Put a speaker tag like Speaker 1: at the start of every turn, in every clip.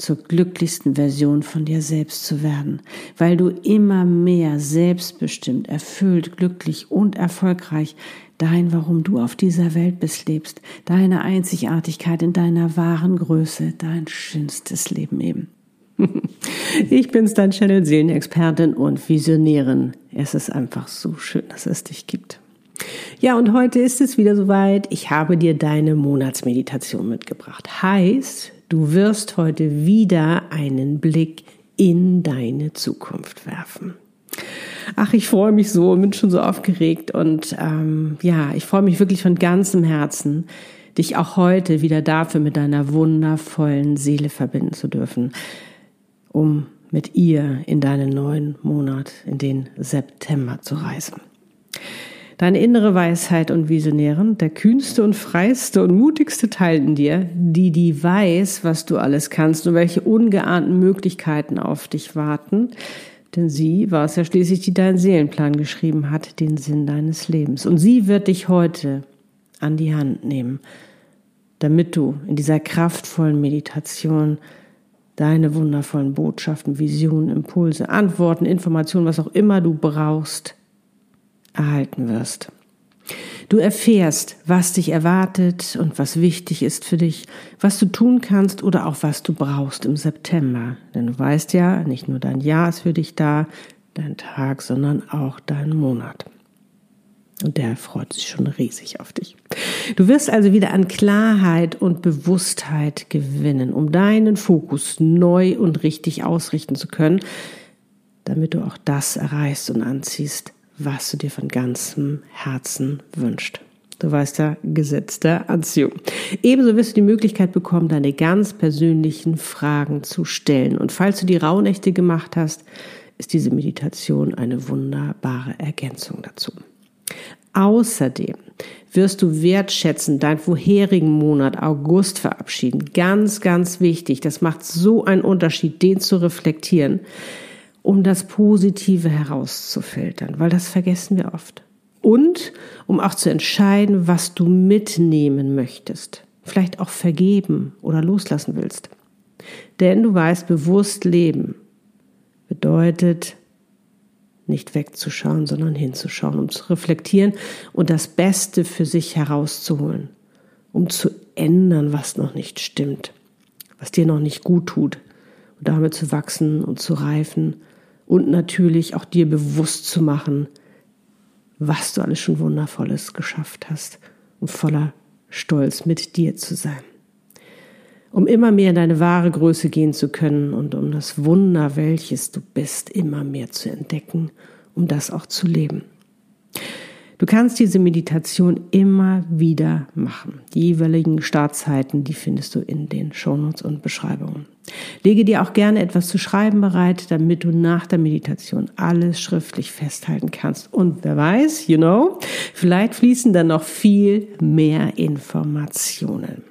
Speaker 1: zur glücklichsten Version von dir selbst zu werden, weil du immer mehr selbstbestimmt, erfüllt, glücklich und erfolgreich dein, warum du auf dieser Welt bist, lebst, deine Einzigartigkeit in deiner wahren Größe, dein schönstes Leben eben. Ich bin's, dein Channel Seelenexpertin und Visionärin. Es ist einfach so schön, dass es dich gibt. Ja, und heute ist es wieder soweit. Ich habe dir deine Monatsmeditation mitgebracht. Heißt, Du wirst heute wieder einen Blick in deine Zukunft werfen. Ach, ich freue mich so und bin schon so aufgeregt und ähm, ja, ich freue mich wirklich von ganzem Herzen, dich auch heute wieder dafür mit deiner wundervollen Seele verbinden zu dürfen, um mit ihr in deinen neuen Monat, in den September zu reisen. Deine innere Weisheit und Visionären, der kühnste und freiste und mutigste Teil in dir, die die weiß, was du alles kannst und welche ungeahnten Möglichkeiten auf dich warten. Denn sie war es ja schließlich, die deinen Seelenplan geschrieben hat, den Sinn deines Lebens. Und sie wird dich heute an die Hand nehmen, damit du in dieser kraftvollen Meditation deine wundervollen Botschaften, Visionen, Impulse, Antworten, Informationen, was auch immer du brauchst, erhalten wirst. Du erfährst, was dich erwartet und was wichtig ist für dich, was du tun kannst oder auch was du brauchst im September. Denn du weißt ja, nicht nur dein Jahr ist für dich da, dein Tag, sondern auch dein Monat. Und der freut sich schon riesig auf dich. Du wirst also wieder an Klarheit und Bewusstheit gewinnen, um deinen Fokus neu und richtig ausrichten zu können, damit du auch das erreichst und anziehst, was du dir von ganzem Herzen wünschst. Du weißt ja, Gesetz der Anziehung. Ebenso wirst du die Möglichkeit bekommen, deine ganz persönlichen Fragen zu stellen. Und falls du die Rauhnächte gemacht hast, ist diese Meditation eine wunderbare Ergänzung dazu. Außerdem wirst du wertschätzen deinen vorherigen Monat August verabschieden. Ganz, ganz wichtig. Das macht so einen Unterschied, den zu reflektieren um das Positive herauszufiltern, weil das vergessen wir oft. Und um auch zu entscheiden, was du mitnehmen möchtest, vielleicht auch vergeben oder loslassen willst. Denn du weißt, bewusst leben bedeutet nicht wegzuschauen, sondern hinzuschauen, um zu reflektieren und das Beste für sich herauszuholen, um zu ändern, was noch nicht stimmt, was dir noch nicht gut tut und damit zu wachsen und zu reifen und natürlich auch dir bewusst zu machen, was du alles schon Wundervolles geschafft hast und voller Stolz mit dir zu sein. Um immer mehr in deine wahre Größe gehen zu können und um das Wunder, welches du bist, immer mehr zu entdecken, um das auch zu leben. Du kannst diese Meditation immer wieder machen. Die jeweiligen Startzeiten, die findest du in den Shownotes und Beschreibungen. Lege dir auch gerne etwas zu schreiben bereit, damit du nach der Meditation alles schriftlich festhalten kannst. Und wer weiß, you know, vielleicht fließen dann noch viel mehr Informationen.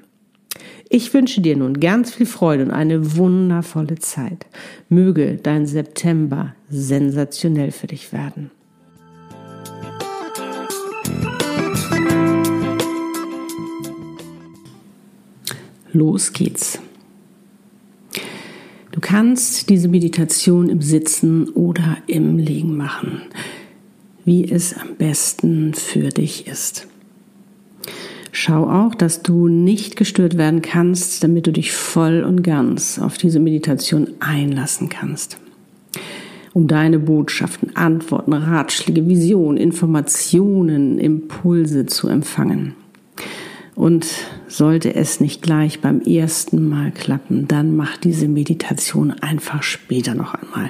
Speaker 1: Ich wünsche dir nun ganz viel Freude und eine wundervolle Zeit. Möge dein September sensationell für dich werden. Los geht's. Du kannst diese Meditation im Sitzen oder im Liegen machen, wie es am besten für dich ist. Schau auch, dass du nicht gestört werden kannst, damit du dich voll und ganz auf diese Meditation einlassen kannst. Um deine Botschaften, Antworten, Ratschläge, Visionen, Informationen, Impulse zu empfangen. Und sollte es nicht gleich beim ersten Mal klappen, dann mach diese Meditation einfach später noch einmal.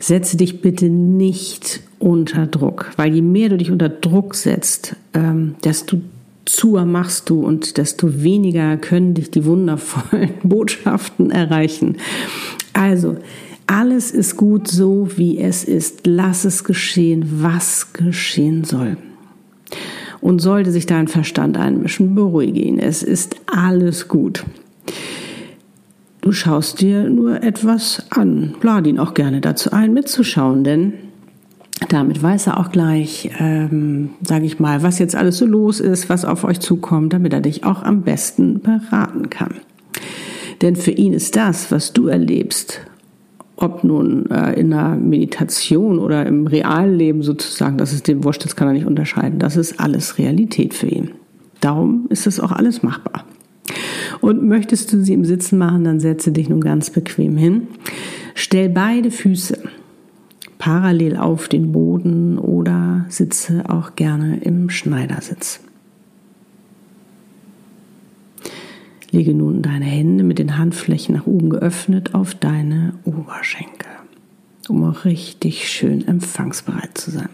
Speaker 1: Setze dich bitte nicht unter Druck, weil je mehr du dich unter Druck setzt, ähm, desto zuer machst du und desto weniger können dich die wundervollen Botschaften erreichen. Also Alles ist gut so, wie es ist. Lass es geschehen, was geschehen soll. Und sollte sich dein Verstand einmischen, beruhige ihn. Es ist alles gut. Du schaust dir nur etwas an. Lade ihn auch gerne dazu ein, mitzuschauen, denn damit weiß er auch gleich, ähm, sage ich mal, was jetzt alles so los ist, was auf euch zukommt, damit er dich auch am besten beraten kann. Denn für ihn ist das, was du erlebst, ob nun äh, in einer Meditation oder im realen Leben sozusagen, das ist dem wurscht, das kann er nicht unterscheiden. Das ist alles Realität für ihn. Darum ist es auch alles machbar. Und möchtest du sie im Sitzen machen, dann setze dich nun ganz bequem hin. Stell beide Füße parallel auf den Boden oder sitze auch gerne im Schneidersitz. Lege nun deine Hände mit den Handflächen nach oben geöffnet auf deine Oberschenkel, um auch richtig schön empfangsbereit zu sein.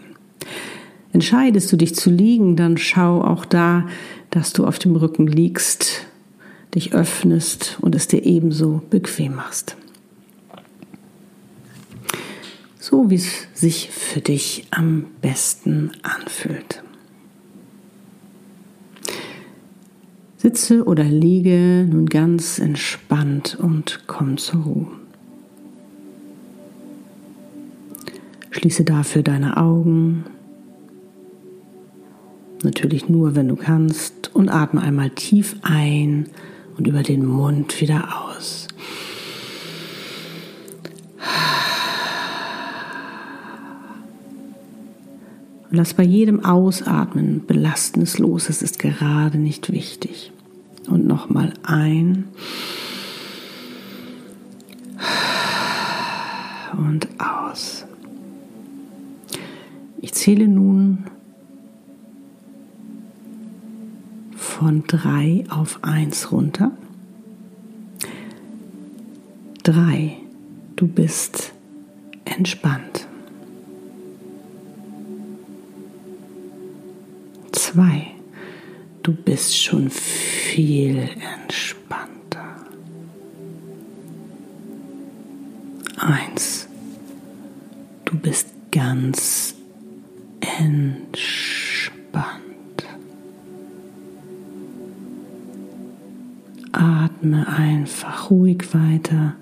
Speaker 1: Entscheidest du dich zu liegen, dann schau auch da, dass du auf dem Rücken liegst, dich öffnest und es dir ebenso bequem machst. So wie es sich für dich am besten anfühlt. Sitze oder liege nun ganz entspannt und komm zur Ruhe. Schließe dafür deine Augen, natürlich nur, wenn du kannst, und atme einmal tief ein und über den Mund wieder aus. Und lass bei jedem Ausatmen Belastendes los. Es ist gerade nicht wichtig. Und nochmal ein. Und aus. Ich zähle nun von drei auf eins runter. Drei. Du bist entspannt. Zwei. Du bist schon viel entspannter. Eins. Du bist ganz entspannt. Atme einfach ruhig weiter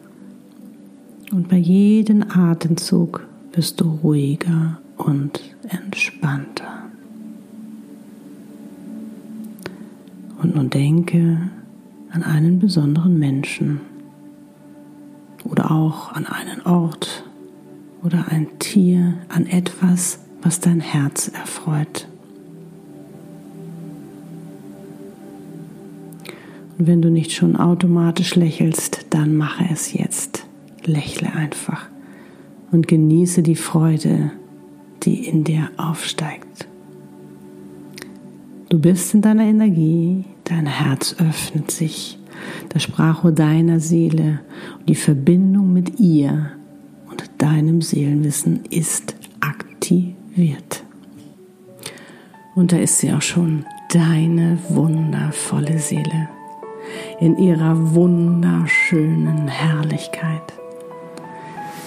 Speaker 1: und bei jedem Atemzug wirst du ruhiger und entspannter. Und nun denke an einen besonderen Menschen oder auch an einen Ort oder ein Tier, an etwas, was dein Herz erfreut. Und wenn du nicht schon automatisch lächelst, dann mache es jetzt. Lächle einfach und genieße die Freude, die in dir aufsteigt. Du bist in deiner Energie, dein Herz öffnet sich, das Sprachrohr deiner Seele und die Verbindung mit ihr und deinem Seelenwissen ist aktiviert. Und da ist sie auch schon, deine wundervolle Seele in ihrer wunderschönen Herrlichkeit,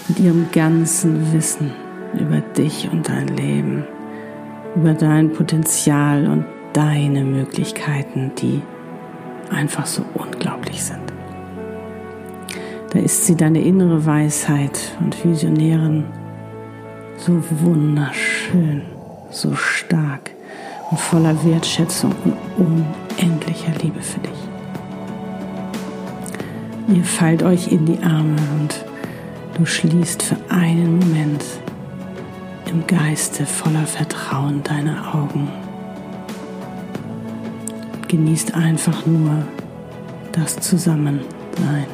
Speaker 1: mit ihrem ganzen Wissen über dich und dein Leben, über dein Potenzial und deine Möglichkeiten, die einfach so unglaublich sind. Da ist sie deine innere Weisheit und Visionärin so wunderschön, so stark und voller Wertschätzung und unendlicher Liebe für dich. Ihr fallt euch in die Arme und du schließt für einen Moment im Geiste voller Vertrauen deine Augen. Genießt einfach nur das Zusammensein.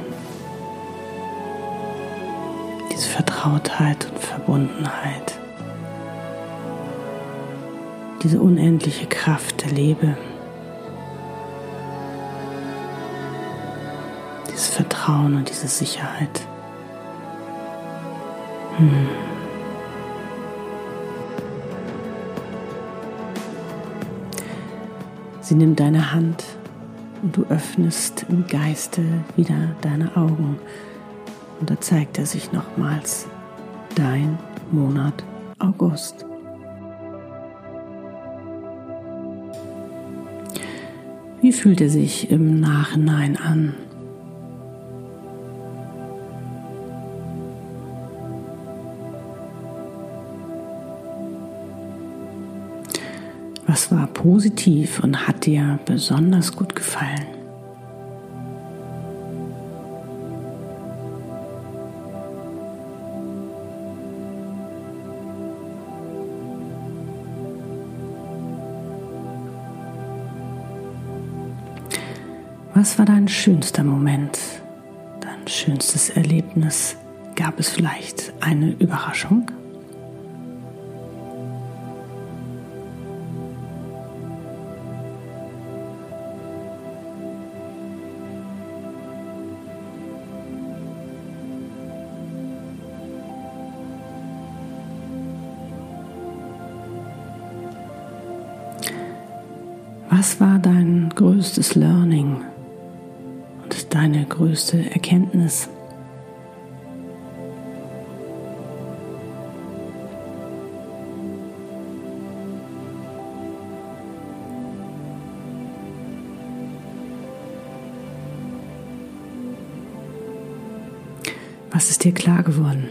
Speaker 1: Diese Vertrautheit und Verbundenheit. Diese unendliche Kraft der Liebe. Vertrauen und diese Sicherheit. Hm. Sie nimmt deine Hand und du öffnest im Geiste wieder deine Augen Und da zeigt er sich nochmals. Dein Monat August. Wie fühlt er sich im Nachhinein an? Was war positiv und hat dir besonders gut gefallen? Was war dein schönster Moment, dein schönstes Erlebnis? Gab es vielleicht eine Überraschung? Größte Erkenntnis? Was ist dir klar geworden?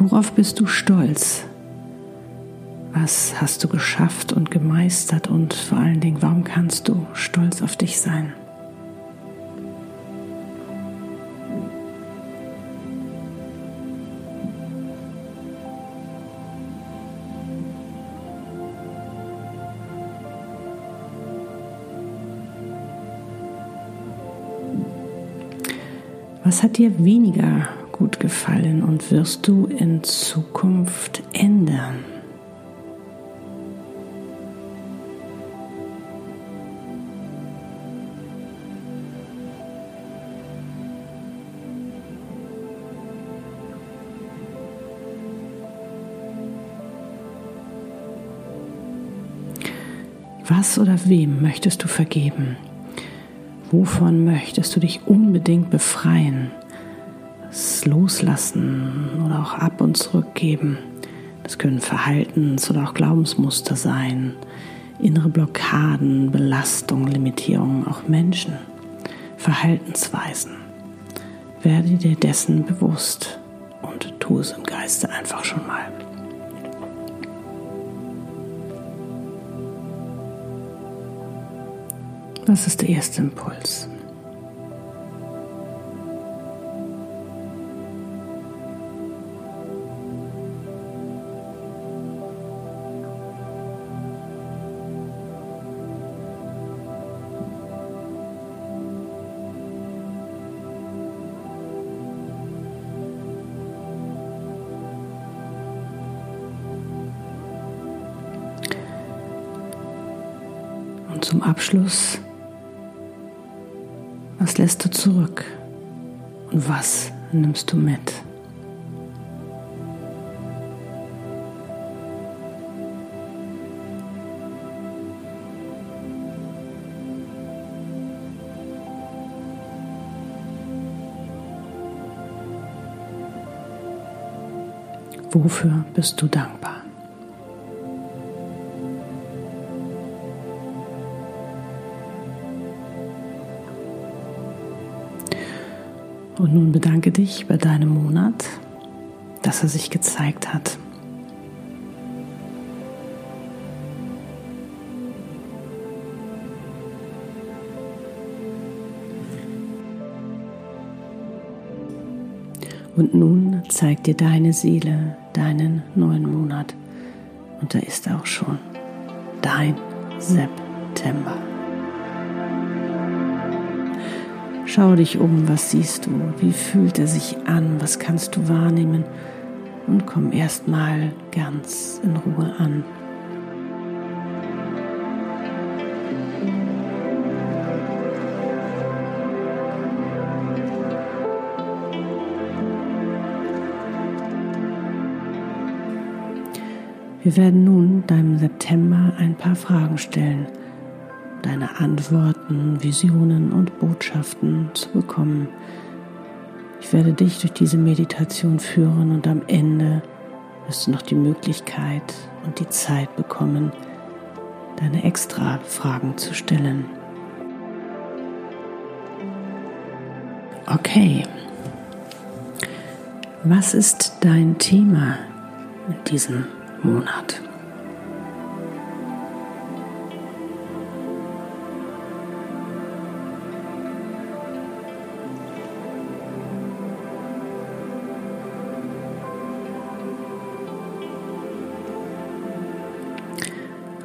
Speaker 1: Worauf bist du stolz? Was hast du geschafft und gemeistert und vor allen Dingen, warum kannst du stolz auf dich sein? Was hat dir weniger gut gefallen und wirst du in Zukunft ändern. Was oder wem möchtest du vergeben? Wovon möchtest du dich unbedingt befreien? Das Loslassen oder auch ab und zurückgeben. Das können Verhaltens- oder auch Glaubensmuster sein, innere Blockaden, Belastungen, Limitierungen, auch Menschen, Verhaltensweisen. Werde dir dessen bewusst und tu es im Geiste einfach schon mal. Das ist der erste Impuls. Und zum Abschluss, was lässt du zurück und was nimmst du mit? Wofür bist du dankbar? Und nun bedanke dich bei deinem Monat, dass er sich gezeigt hat. Und nun zeigt dir deine Seele deinen neuen Monat. Und da ist auch schon dein September. Schau dich um, was siehst du, wie fühlt er sich an, was kannst du wahrnehmen? Und komm erstmal ganz in Ruhe an. Wir werden nun deinem September ein paar Fragen stellen, deine Antworten, Visionen und Botschaften zu bekommen. Ich werde dich durch diese Meditation führen und am Ende wirst du noch die Möglichkeit und die Zeit bekommen, deine extra Fragen zu stellen. Okay, was ist dein Thema in diesem Monat.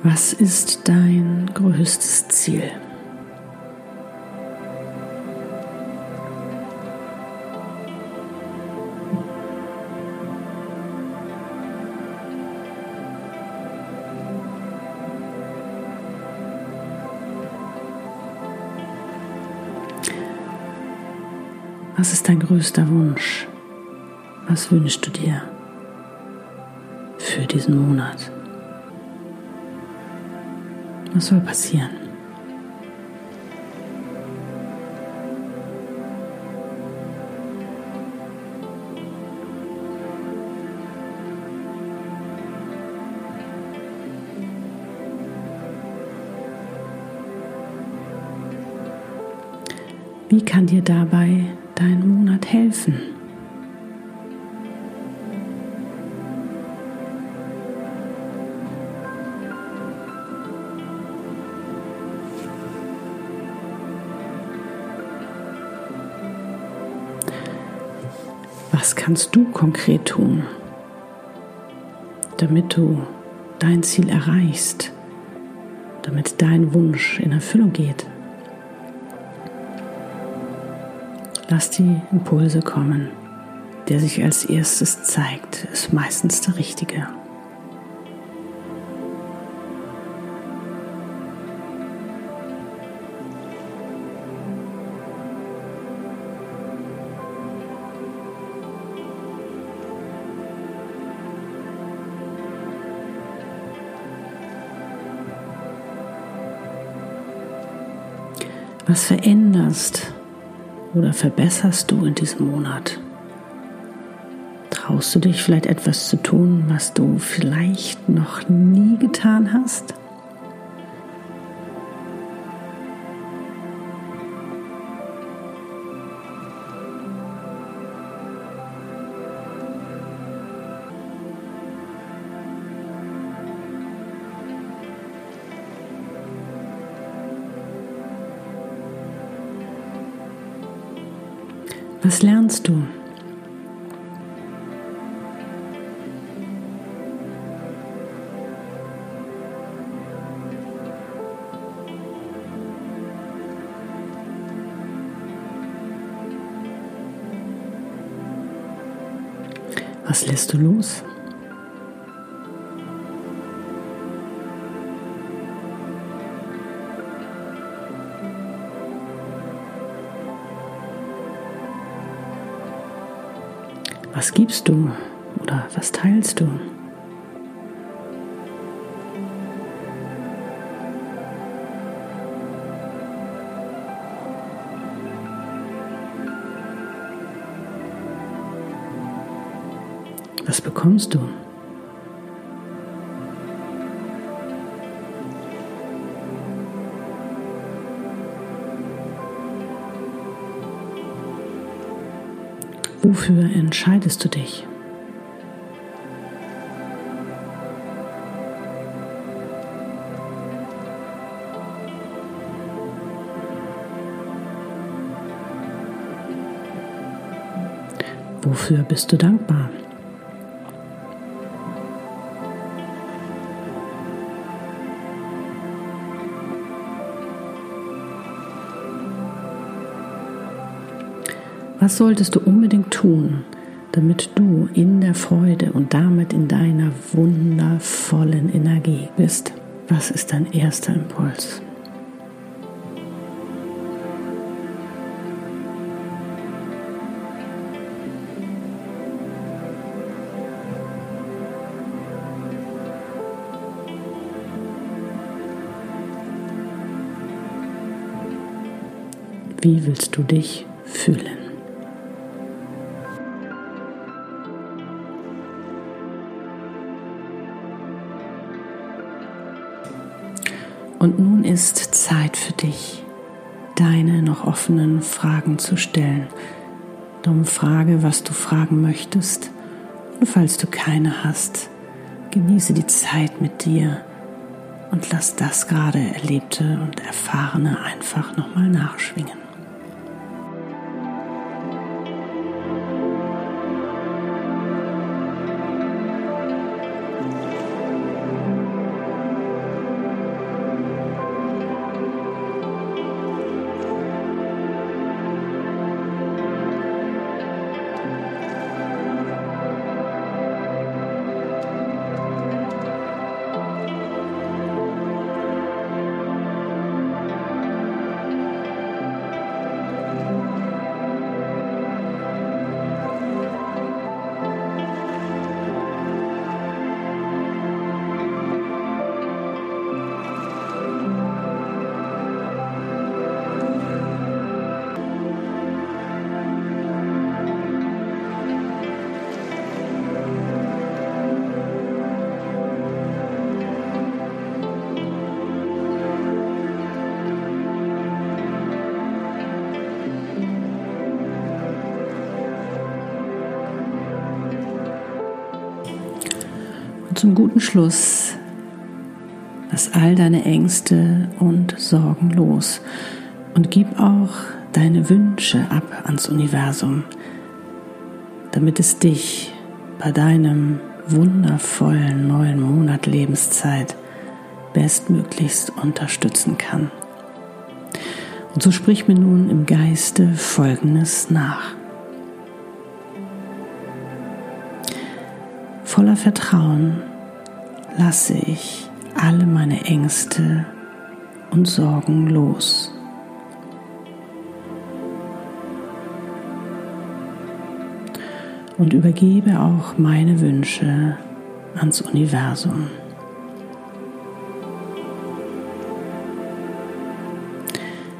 Speaker 1: Was ist dein größtes Ziel? Was ist dein größter Wunsch? Was wünschst du dir für diesen Monat? Was soll passieren? Wie kann dir dabei dein Monat helfen? Kannst du konkret tun, damit du dein Ziel erreichst, damit dein Wunsch in Erfüllung geht? Lass die Impulse kommen. Der sich als erstes zeigt, ist meistens der richtige. Was veränderst oder verbesserst du in diesem Monat? Traust du dich vielleicht etwas zu tun, was du vielleicht noch nie getan hast? Was lernst du? Was lässt du los? Was gibst du oder was teilst du? Was bekommst du? Wofür entscheidest du dich? Wofür bist du dankbar? Was solltest du unbedingt tun, damit du in der Freude und damit in deiner wundervollen Energie bist? Was ist dein erster Impuls? Wie willst du dich fühlen? Noch offenen Fragen zu stellen. Darum frage, was du fragen möchtest. Und falls du keine hast, genieße die Zeit mit dir und lass das gerade Erlebte und Erfahrene einfach nochmal nachschwingen. Zum guten Schluss lass all deine Ängste und Sorgen los und gib auch deine Wünsche ab ans Universum, damit es dich bei deinem wundervollen neuen Monat Lebenszeit bestmöglichst unterstützen kann. Und so sprich mir nun im Geiste Folgendes nach. Voller Vertrauen lasse ich alle meine Ängste und Sorgen los. Und übergebe auch meine Wünsche ans Universum.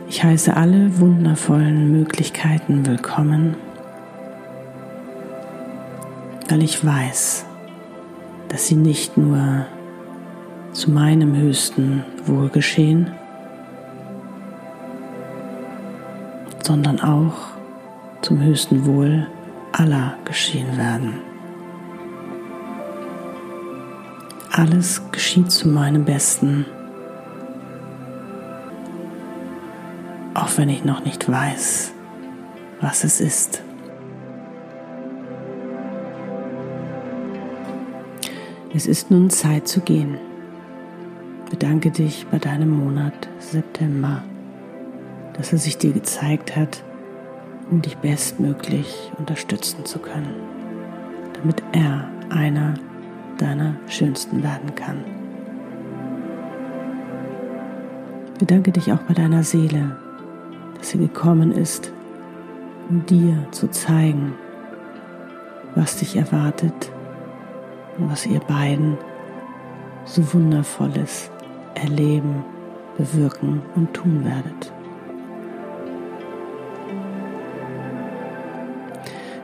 Speaker 1: Ich heiße alle wundervollen Möglichkeiten willkommen, weil ich weiß, dass sie nicht nur zu meinem höchsten Wohl geschehen, sondern auch zum höchsten Wohl aller geschehen werden. Alles geschieht zu meinem Besten, auch wenn ich noch nicht weiß, was es ist. Es ist nun Zeit zu gehen. Bedanke dich bei deinem Monat September, dass er sich dir gezeigt hat, um dich bestmöglich unterstützen zu können, damit er einer deiner schönsten werden kann. Bedanke dich auch bei deiner Seele, dass sie gekommen ist, um dir zu zeigen, was dich erwartet und was ihr beiden so wundervolles erleben, bewirken und tun werdet.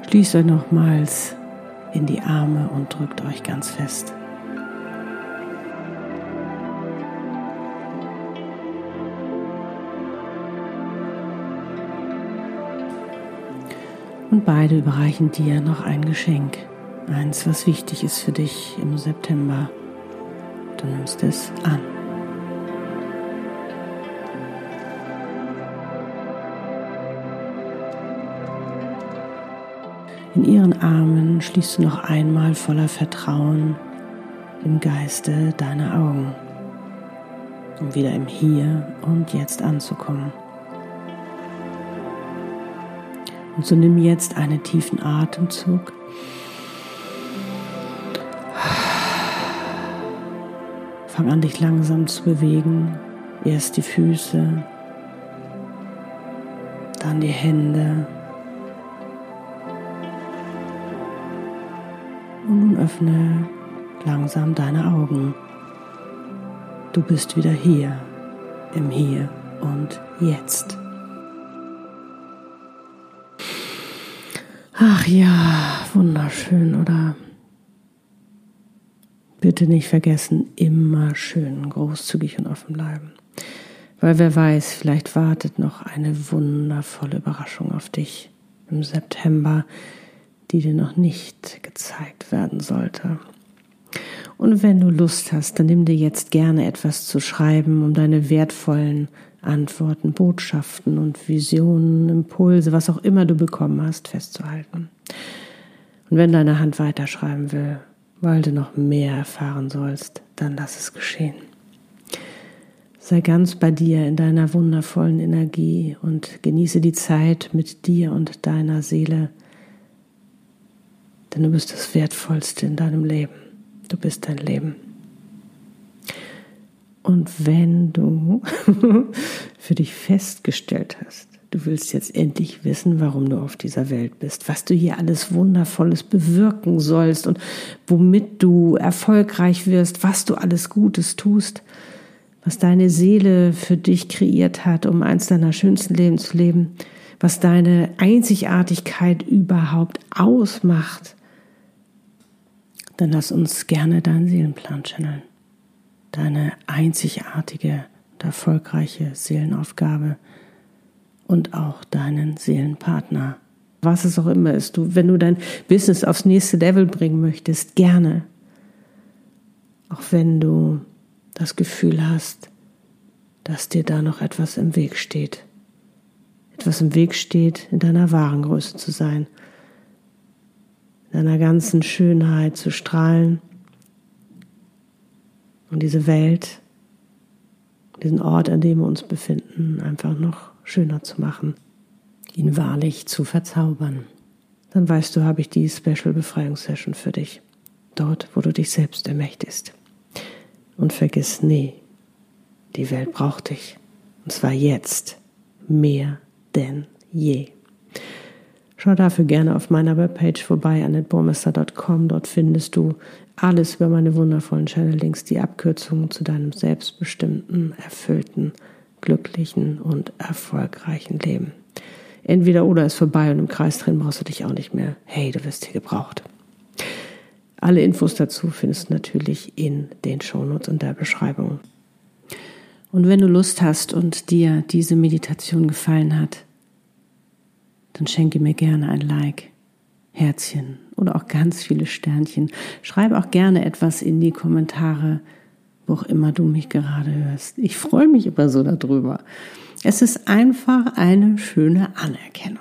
Speaker 1: Schließt euch nochmals in die Arme und drückt euch ganz fest. Und beide überreichen dir noch ein Geschenk eins, was wichtig ist für dich im September. Du nimmst es an. In ihren Armen schließt du noch einmal voller Vertrauen im Geiste deine Augen, um wieder im Hier und Jetzt anzukommen. Und so nimm jetzt einen tiefen Atemzug. Fang an, dich langsam zu bewegen. Erst die Füße, dann die Hände. Und nun öffne langsam deine Augen. Du bist wieder hier, im Hier und Jetzt. Ach ja, wunderschön, oder? Bitte nicht vergessen, immer schön großzügig und offen bleiben. Weil wer weiß, vielleicht wartet noch eine wundervolle Überraschung auf dich im September, die dir noch nicht gezeigt werden sollte. Und wenn du Lust hast, dann nimm dir jetzt gerne etwas zu schreiben, um deine wertvollen Antworten, Botschaften und Visionen, Impulse, was auch immer du bekommen hast, festzuhalten. Und wenn deine Hand weiterschreiben will, weil du noch mehr erfahren sollst, dann lass es geschehen. Sei ganz bei dir in deiner wundervollen Energie und genieße die Zeit mit dir und deiner Seele, denn du bist das Wertvollste in deinem Leben. Du bist dein Leben. Und wenn du für dich festgestellt hast, du willst jetzt endlich wissen, warum du auf dieser Welt bist, was du hier alles Wundervolles bewirken sollst und womit du erfolgreich wirst, was du alles Gutes tust, was deine Seele für dich kreiert hat, um eins deiner schönsten Leben zu leben, was deine Einzigartigkeit überhaupt ausmacht, dann lass uns gerne deinen Seelenplan channeln. Deine einzigartige und erfolgreiche Seelenaufgabe und auch deinen Seelenpartner. Was es auch immer ist, du, wenn du dein Business aufs nächste Level bringen möchtest, gerne. Auch wenn du das Gefühl hast, dass dir da noch etwas im Weg steht. Etwas im Weg steht, in deiner wahren Größe zu sein, in deiner ganzen Schönheit zu strahlen und diese Welt, diesen Ort, an dem wir uns befinden, einfach noch schöner zu machen, ihn wahrlich zu verzaubern. Dann weißt du, habe ich die Special Befreiungssession für dich. Dort, wo du dich selbst ermächtigst. Und vergiss nie, die Welt braucht dich. Und zwar jetzt mehr denn je. Schau dafür gerne auf meiner Webpage vorbei, annetbormester.com. Dort findest du alles über meine wundervollen Channel-Links, die Abkürzungen zu deinem selbstbestimmten, erfüllten, glücklichen und erfolgreichen Leben. Entweder oder ist vorbei und im Kreis drin brauchst du dich auch nicht mehr. Hey, du wirst hier gebraucht. Alle Infos dazu findest du natürlich in den Shownotes und der Beschreibung. Und wenn du Lust hast und dir diese Meditation gefallen hat, dann schenke mir gerne ein Like, Herzchen oder auch ganz viele Sternchen. Schreibe auch gerne etwas in die Kommentare, wo auch immer du mich gerade hörst. Ich freue mich immer so darüber. Es ist einfach eine schöne Anerkennung.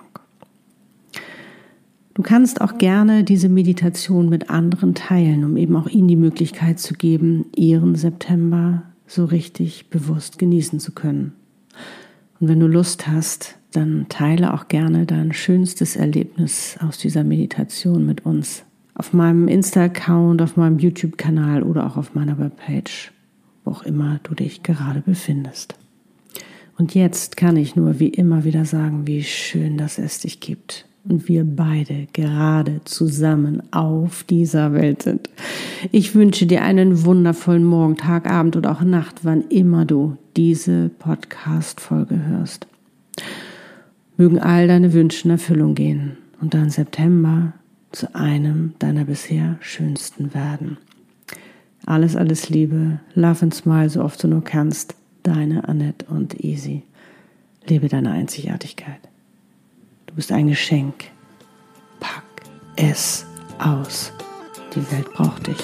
Speaker 1: Du kannst auch gerne diese Meditation mit anderen teilen, um eben auch ihnen die Möglichkeit zu geben, ihren September so richtig bewusst genießen zu können. Und wenn du Lust hast, dann teile auch gerne dein schönstes Erlebnis aus dieser Meditation mit uns. Auf meinem Insta-Account, auf meinem YouTube-Kanal oder auch auf meiner Webpage, wo auch immer du dich gerade befindest. Und jetzt kann ich nur wie immer wieder sagen, wie schön, dass es dich gibt und wir beide gerade zusammen auf dieser Welt sind. Ich wünsche dir einen wundervollen Morgen, Tag, Abend oder auch Nacht, wann immer du diese Podcast-Folge hörst. Mögen all deine Wünsche in Erfüllung gehen und dein September zu einem deiner bisher schönsten werden. Alles, alles Liebe, love and smile so oft du nur kannst. Deine Annette und Easy. Lebe deine Einzigartigkeit. Du bist ein Geschenk. Pack es aus. Die Welt braucht dich.